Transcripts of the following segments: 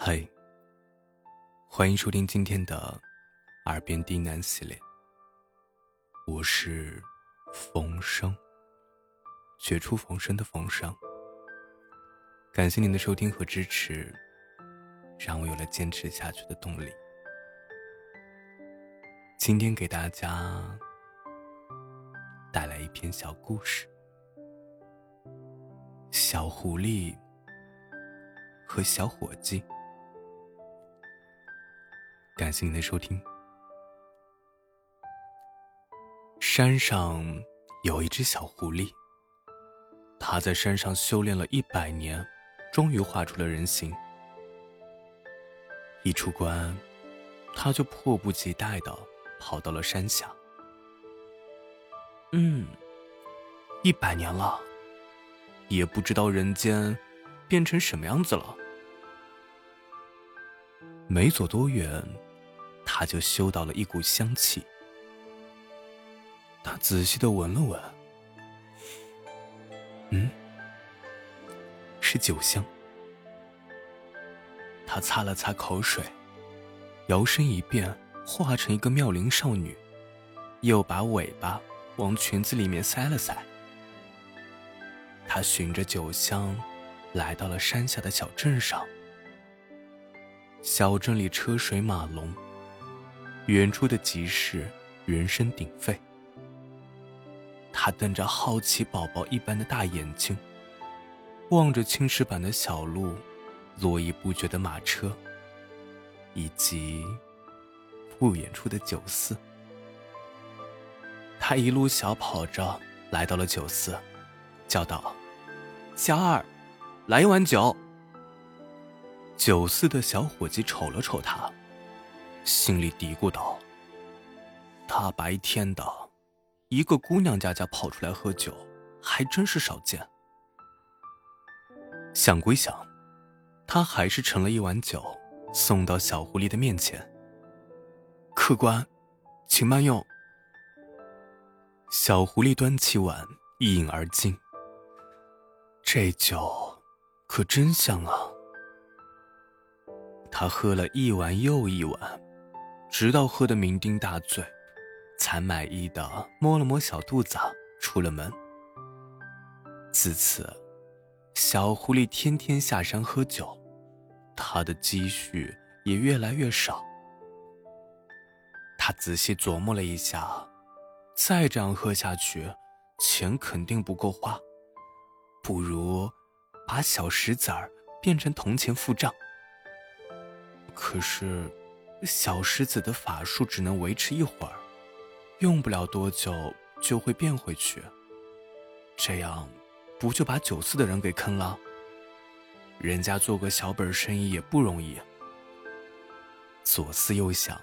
嗨，欢迎收听今天的《耳边低喃》系列。我是冯生，绝处逢生的冯生。感谢您的收听和支持，让我有了坚持下去的动力。今天给大家带来一篇小故事：小狐狸和小伙计。感谢您的收听。山上有一只小狐狸，它在山上修炼了一百年，终于画出了人形。一出关，它就迫不及待的跑到了山下。嗯，一百年了，也不知道人间变成什么样子了。没走多远。他就嗅到了一股香气，他仔细的闻了闻，嗯，是酒香。他擦了擦口水，摇身一变，化成一个妙龄少女，又把尾巴往裙子里面塞了塞。他循着酒香，来到了山下的小镇上。小镇里车水马龙。远处的集市人声鼎沸，他瞪着好奇宝宝一般的大眼睛，望着青石板的小路、络绎不绝的马车，以及不远处的酒肆。他一路小跑着来到了酒肆，叫道：“小二，来一碗酒。”酒肆的小伙计瞅了瞅他。心里嘀咕道：“大白天的，一个姑娘家家跑出来喝酒，还真是少见。”想归想，他还是盛了一碗酒，送到小狐狸的面前。客官，请慢用。小狐狸端起碗，一饮而尽。这酒可真香啊！他喝了一碗又一碗。直到喝得酩酊大醉，才满意的摸了摸小肚子，出了门。自此，小狐狸天天下山喝酒，他的积蓄也越来越少。他仔细琢磨了一下，再这样喝下去，钱肯定不够花，不如把小石子儿变成铜钱付账。可是。小石子的法术只能维持一会儿，用不了多久就会变回去。这样，不就把酒肆的人给坑了？人家做个小本生意也不容易。左思右想，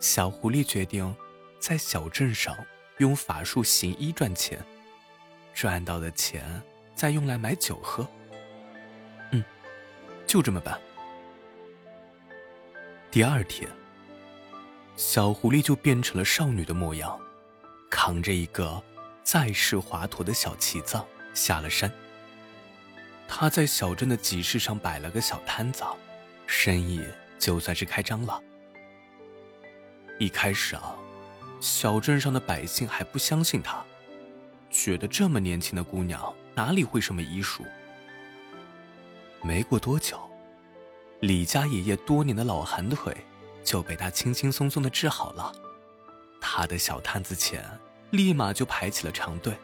小狐狸决定在小镇上用法术行医赚钱，赚到的钱再用来买酒喝。嗯，就这么办。第二天，小狐狸就变成了少女的模样，扛着一个载式华佗的小旗子下了山。他在小镇的集市上摆了个小摊子，生意就算是开张了。一开始啊，小镇上的百姓还不相信他，觉得这么年轻的姑娘哪里会什么医术。没过多久。李家爷爷多年的老寒腿就被他轻轻松松的治好了，他的小摊子前立马就排起了长队。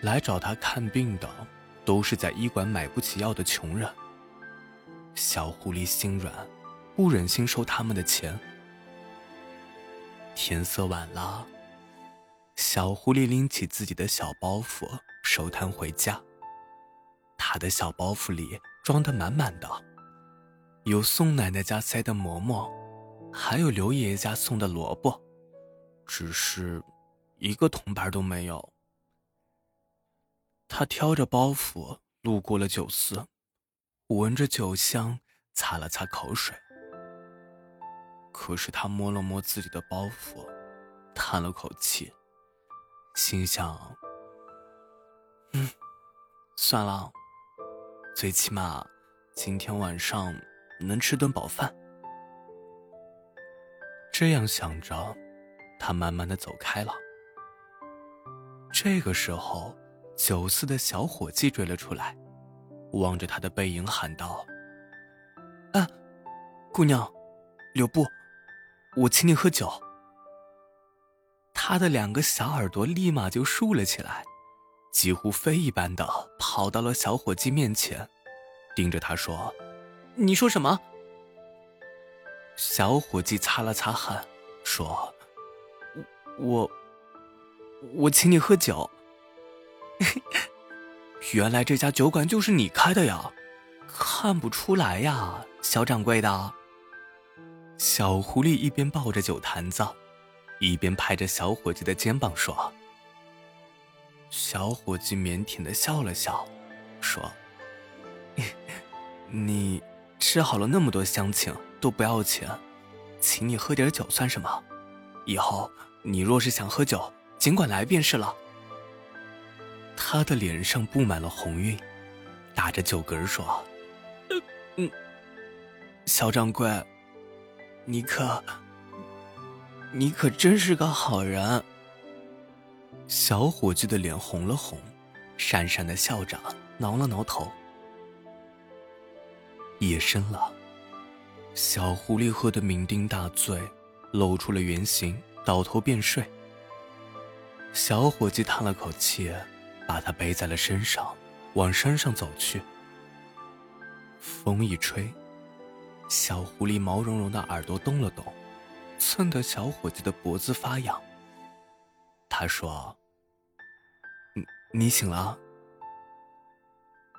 来找他看病的都是在医馆买不起药的穷人。小狐狸心软，不忍心收他们的钱。天色晚了，小狐狸拎起自己的小包袱，收摊回家。他的小包袱里。装得满满的，有宋奶奶家塞的馍馍，还有刘爷爷家送的萝卜，只是一个铜板都没有。他挑着包袱路过了酒肆，闻着酒香，擦了擦口水。可是他摸了摸自己的包袱，叹了口气，心想：“嗯，算了。”最起码，今天晚上能吃顿饱饭。这样想着，他慢慢的走开了。这个时候，酒肆的小伙计追了出来，望着他的背影喊道：“啊，姑娘，留步，我请你喝酒。”他的两个小耳朵立马就竖了起来，几乎飞一般的跑到了小伙计面前，盯着他说：“你说什么？”小伙计擦了擦汗，说：“我，我请你喝酒。原来这家酒馆就是你开的呀？看不出来呀，小掌柜的。”小狐狸一边抱着酒坛子，一边拍着小伙计的肩膀说：“小伙计腼腆的笑了笑，说：‘你吃好了那么多乡情。’”都不要钱，请你喝点酒算什么？以后你若是想喝酒，尽管来便是了。他的脸上布满了红晕，打着酒嗝说：“嗯，小掌柜，你可，你可真是个好人。”小伙计的脸红了红，讪讪的笑着，挠了挠头。夜深了。小狐狸喝得酩酊大醉，露出了原形，倒头便睡。小伙计叹了口气，把他背在了身上，往山上走去。风一吹，小狐狸毛茸茸的耳朵动了动，蹭得小伙计的脖子发痒。他说：“你你醒了。”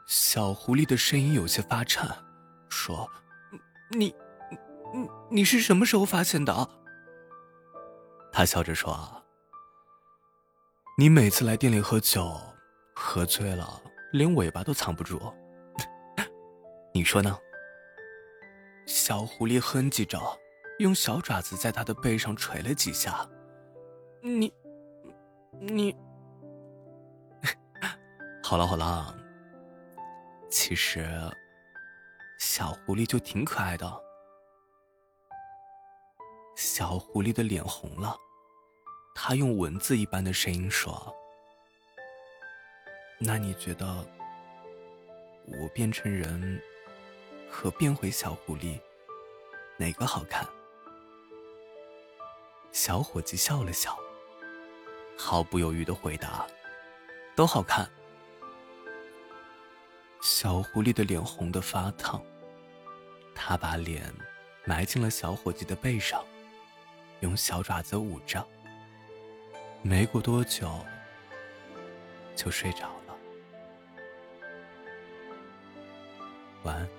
小狐狸的声音有些发颤，说：“你。”你你是什么时候发现的？他笑着说：“你每次来店里喝酒，喝醉了连尾巴都藏不住。你说呢？”小狐狸哼唧着，用小爪子在他的背上捶了几下。你，你，好了好了。其实，小狐狸就挺可爱的。小狐狸的脸红了，他用蚊子一般的声音说：“那你觉得，我变成人和变回小狐狸，哪个好看？”小伙计笑了笑，毫不犹豫的回答：“都好看。”小狐狸的脸红的发烫，他把脸埋进了小伙计的背上。用小爪子捂着，没过多久就睡着了。晚安。